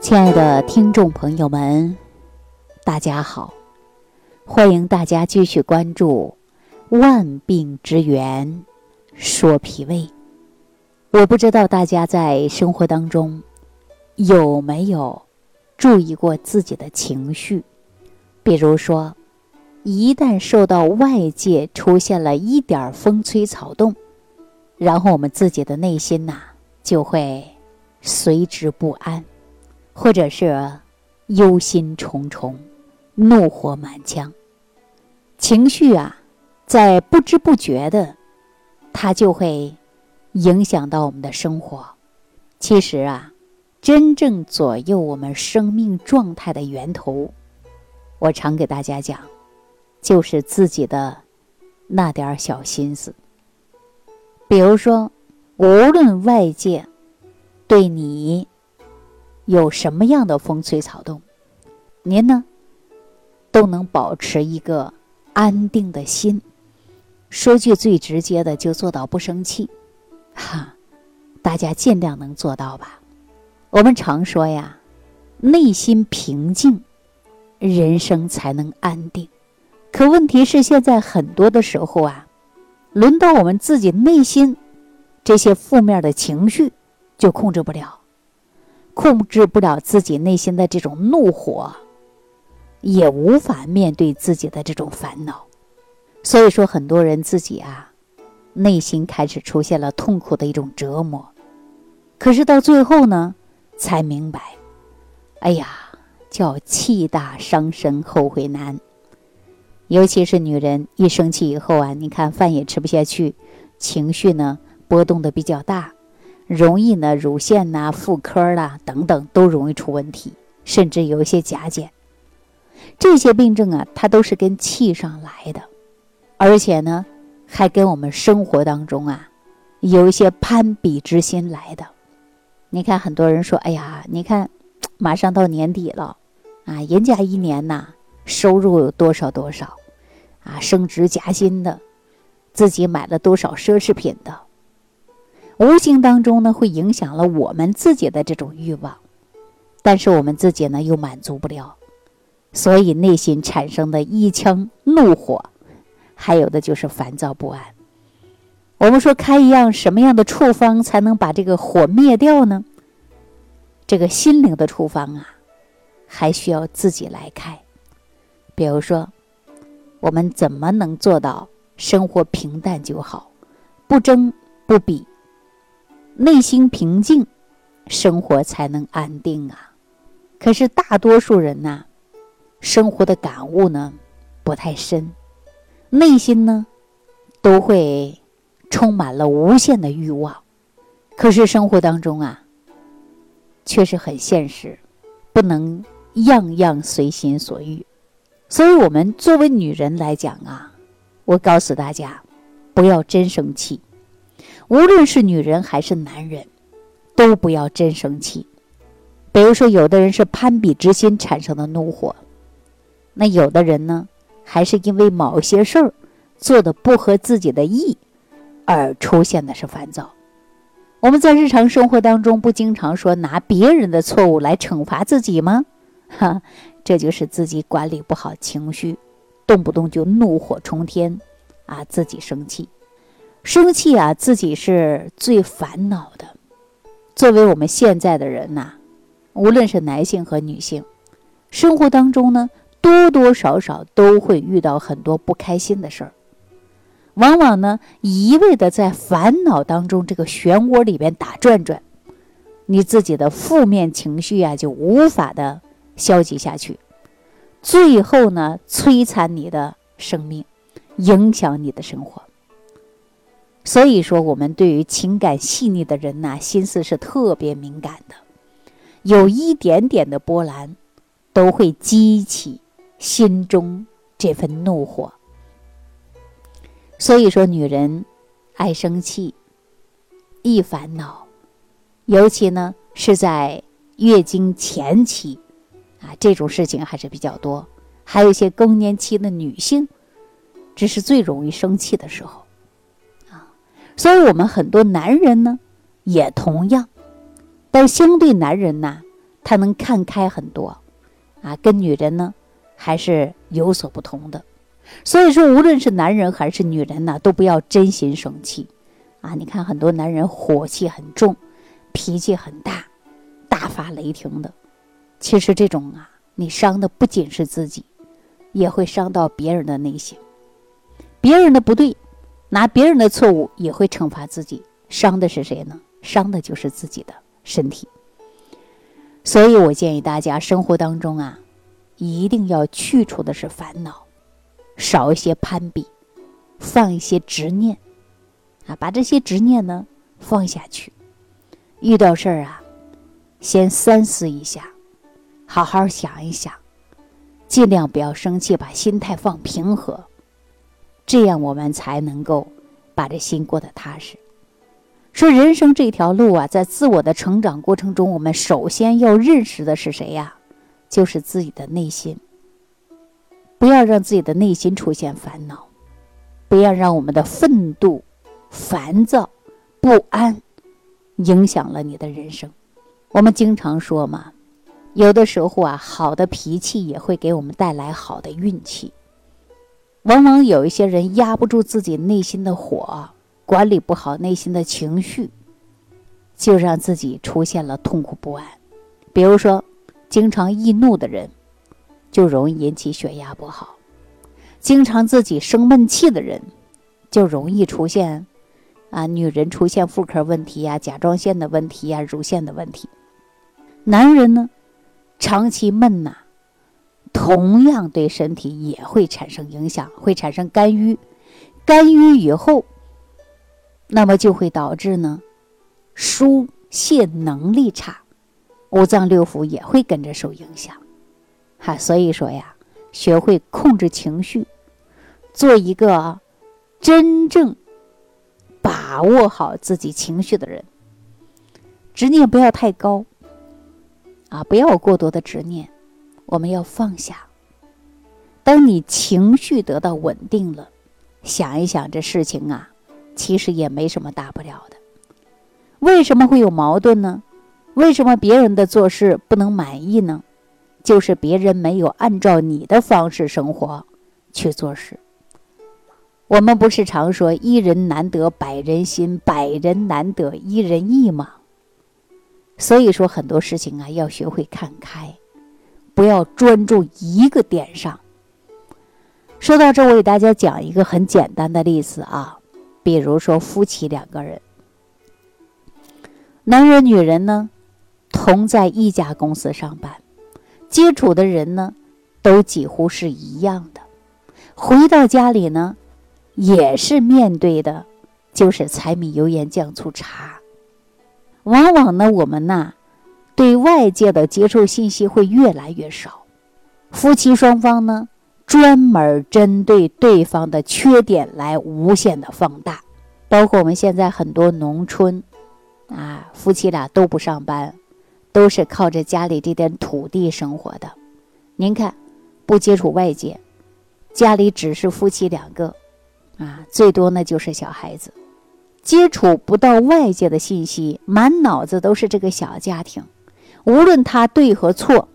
亲爱的听众朋友们，大家好！欢迎大家继续关注《万病之源说脾胃》。我不知道大家在生活当中有没有注意过自己的情绪，比如说，一旦受到外界出现了一点风吹草动，然后我们自己的内心呐就会随之不安。或者是忧心忡忡、怒火满腔，情绪啊，在不知不觉的，它就会影响到我们的生活。其实啊，真正左右我们生命状态的源头，我常给大家讲，就是自己的那点小心思。比如说，无论外界对你。有什么样的风吹草动，您呢都能保持一个安定的心。说句最直接的，就做到不生气，哈，大家尽量能做到吧。我们常说呀，内心平静，人生才能安定。可问题是，现在很多的时候啊，轮到我们自己内心这些负面的情绪，就控制不了。控制不了自己内心的这种怒火，也无法面对自己的这种烦恼，所以说很多人自己啊，内心开始出现了痛苦的一种折磨，可是到最后呢，才明白，哎呀，叫气大伤身，后悔难。尤其是女人一生气以后啊，你看饭也吃不下去，情绪呢波动的比较大。容易呢，乳腺呐、妇科啦等等都容易出问题，甚至有一些甲减。这些病症啊，它都是跟气上来的，而且呢，还跟我们生活当中啊，有一些攀比之心来的。你看，很多人说：“哎呀，你看，马上到年底了，啊，人家一年呐收入有多少多少，啊，升职加薪的，自己买了多少奢侈品的。”无形当中呢，会影响了我们自己的这种欲望，但是我们自己呢又满足不了，所以内心产生的一腔怒火，还有的就是烦躁不安。我们说开一样什么样的处方才能把这个火灭掉呢？这个心灵的处方啊，还需要自己来开。比如说，我们怎么能做到生活平淡就好，不争不比？内心平静，生活才能安定啊！可是大多数人呐，生活的感悟呢不太深，内心呢都会充满了无限的欲望。可是生活当中啊，却是很现实，不能样样随心所欲。所以，我们作为女人来讲啊，我告诉大家，不要真生气。无论是女人还是男人，都不要真生气。比如说，有的人是攀比之心产生的怒火，那有的人呢，还是因为某些事儿做的不合自己的意，而出现的是烦躁。我们在日常生活当中，不经常说拿别人的错误来惩罚自己吗？哈，这就是自己管理不好情绪，动不动就怒火冲天，啊，自己生气。生气啊，自己是最烦恼的。作为我们现在的人呐，无论是男性和女性，生活当中呢，多多少少都会遇到很多不开心的事儿。往往呢，一味的在烦恼当中这个漩涡里边打转转，你自己的负面情绪啊，就无法的消极下去，最后呢，摧残你的生命，影响你的生活。所以说，我们对于情感细腻的人呐，心思是特别敏感的，有一点点的波澜，都会激起心中这份怒火。所以说，女人爱生气，易烦恼，尤其呢是在月经前期，啊，这种事情还是比较多。还有一些更年期的女性，这是最容易生气的时候。所以，我们很多男人呢，也同样，但相对男人呢，他能看开很多，啊，跟女人呢还是有所不同的。所以说，无论是男人还是女人呢，都不要真心生气，啊，你看很多男人火气很重，脾气很大，大发雷霆的，其实这种啊，你伤的不仅是自己，也会伤到别人的内心。别人的不对，拿别人的错误也会惩罚自己，伤的是谁呢？伤的就是自己的身体。所以我建议大家生活当中啊，一定要去除的是烦恼。少一些攀比，放一些执念，啊，把这些执念呢放下去。遇到事儿啊，先三思一下，好好想一想，尽量不要生气，把心态放平和，这样我们才能够把这心过得踏实。说人生这条路啊，在自我的成长过程中，我们首先要认识的是谁呀？就是自己的内心。不要让自己的内心出现烦恼，不要让我们的愤怒、烦躁、不安影响了你的人生。我们经常说嘛，有的时候啊，好的脾气也会给我们带来好的运气。往往有一些人压不住自己内心的火，管理不好内心的情绪，就让自己出现了痛苦不安。比如说，经常易怒的人。就容易引起血压不好，经常自己生闷气的人，就容易出现，啊，女人出现妇科问题呀、甲状腺的问题呀、乳腺的问题。男人呢，长期闷呐，同样对身体也会产生影响，会产生肝郁，肝郁以后，那么就会导致呢，疏泄能力差，五脏六腑也会跟着受影响。哈，所以说呀，学会控制情绪，做一个真正把握好自己情绪的人。执念不要太高啊，不要过多的执念，我们要放下。当你情绪得到稳定了，想一想这事情啊，其实也没什么大不了的。为什么会有矛盾呢？为什么别人的做事不能满意呢？就是别人没有按照你的方式生活去做事。我们不是常说“一人难得百人心，百人难得一人意”吗？所以说很多事情啊，要学会看开，不要专注一个点上。说到这，我给大家讲一个很简单的例子啊，比如说夫妻两个人，男人女人呢，同在一家公司上班。接触的人呢，都几乎是一样的。回到家里呢，也是面对的，就是柴米油盐酱醋茶。往往呢，我们呐，对外界的接触信息会越来越少。夫妻双方呢，专门针对对方的缺点来无限的放大。包括我们现在很多农村，啊，夫妻俩都不上班。都是靠着家里这点土地生活的，您看，不接触外界，家里只是夫妻两个，啊，最多呢就是小孩子，接触不到外界的信息，满脑子都是这个小家庭，无论他对和错，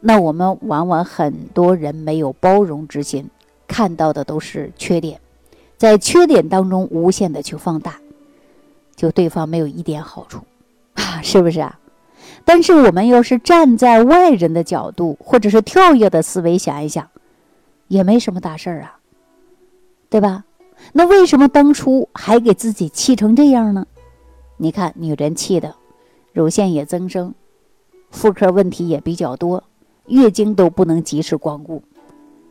那我们往往很多人没有包容之心，看到的都是缺点，在缺点当中无限的去放大，就对方没有一点好处。啊，是不是啊？但是我们要是站在外人的角度，或者是跳跃的思维想一想，也没什么大事儿啊，对吧？那为什么当初还给自己气成这样呢？你看，女人气的，乳腺也增生，妇科问题也比较多，月经都不能及时光顾；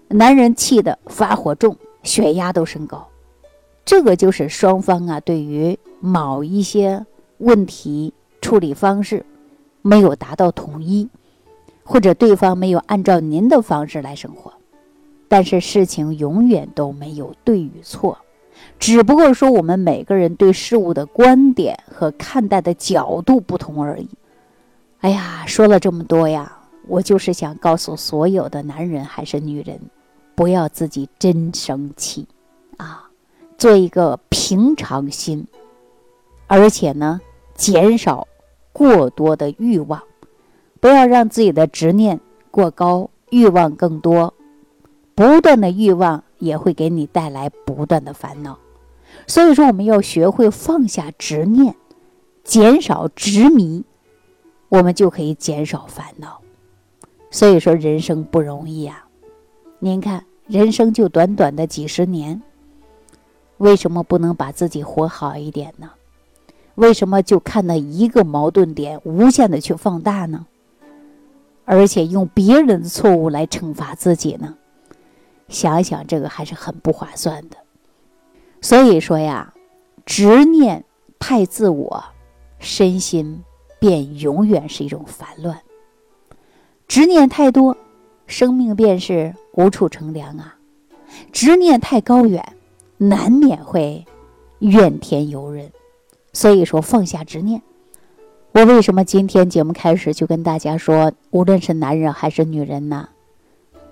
男人气的发火重，血压都升高。这个就是双方啊，对于某一些问题。处理方式没有达到统一，或者对方没有按照您的方式来生活，但是事情永远都没有对与错，只不过说我们每个人对事物的观点和看待的角度不同而已。哎呀，说了这么多呀，我就是想告诉所有的男人还是女人，不要自己真生气啊，做一个平常心，而且呢。减少过多的欲望，不要让自己的执念过高，欲望更多，不断的欲望也会给你带来不断的烦恼。所以说，我们要学会放下执念，减少执迷，我们就可以减少烦恼。所以说，人生不容易啊！您看，人生就短短的几十年，为什么不能把自己活好一点呢？为什么就看那一个矛盾点，无限的去放大呢？而且用别人的错误来惩罚自己呢？想想这个还是很不划算的。所以说呀，执念太自我，身心便永远是一种烦乱。执念太多，生命便是无处乘凉啊！执念太高远，难免会怨天尤人。所以说，放下执念。我为什么今天节目开始就跟大家说，无论是男人还是女人呢，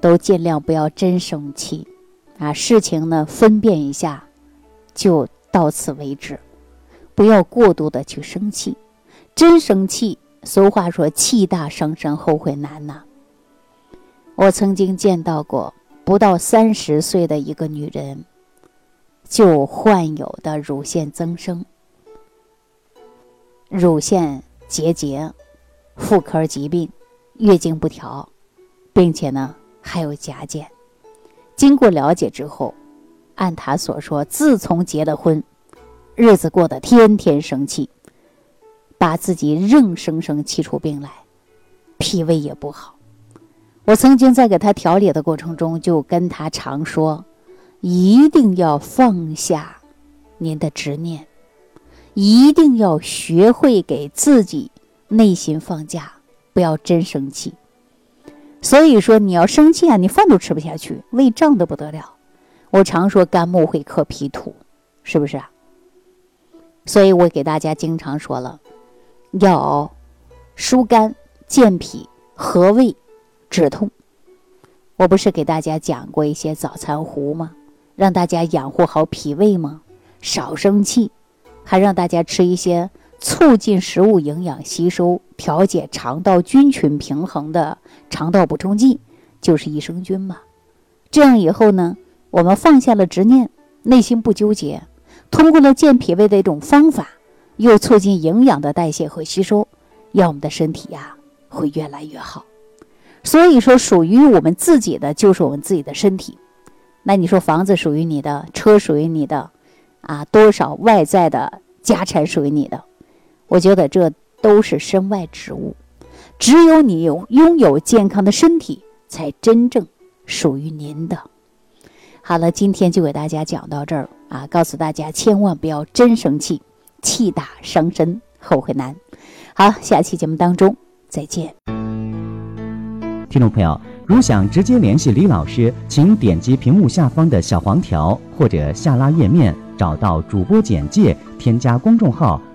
都尽量不要真生气啊！事情呢，分辨一下，就到此为止，不要过度的去生气。真生气，俗话说“气大伤身，后悔难”呐。我曾经见到过不到三十岁的一个女人，就患有的乳腺增生、乳腺。结节、妇科疾病、月经不调，并且呢还有甲减。经过了解之后，按他所说，自从结了婚，日子过得天天生气，把自己硬生生气出病来，脾胃也不好。我曾经在给他调理的过程中，就跟他常说，一定要放下您的执念。一定要学会给自己内心放假，不要真生气。所以说，你要生气啊，你饭都吃不下去，胃胀得不得了。我常说肝木会克脾土，是不是啊？所以我给大家经常说了，要疏肝健脾和胃止痛。我不是给大家讲过一些早餐壶吗？让大家养护好脾胃吗？少生气。还让大家吃一些促进食物营养吸收、调节肠道菌群平衡的肠道补充剂，就是益生菌嘛。这样以后呢，我们放下了执念，内心不纠结，通过了健脾胃的一种方法，又促进营养的代谢和吸收，让我们的身体呀会越来越好。所以说，属于我们自己的就是我们自己的身体。那你说房子属于你的，车属于你的。啊，多少外在的家产属于你的？我觉得这都是身外之物。只有你有拥有健康的身体，才真正属于您的。好了，今天就给大家讲到这儿啊，告诉大家千万不要真生气，气大伤身，后悔难。好，下期节目当中再见。听众朋友，如想直接联系李老师，请点击屏幕下方的小黄条或者下拉页面。找到主播简介，添加公众号“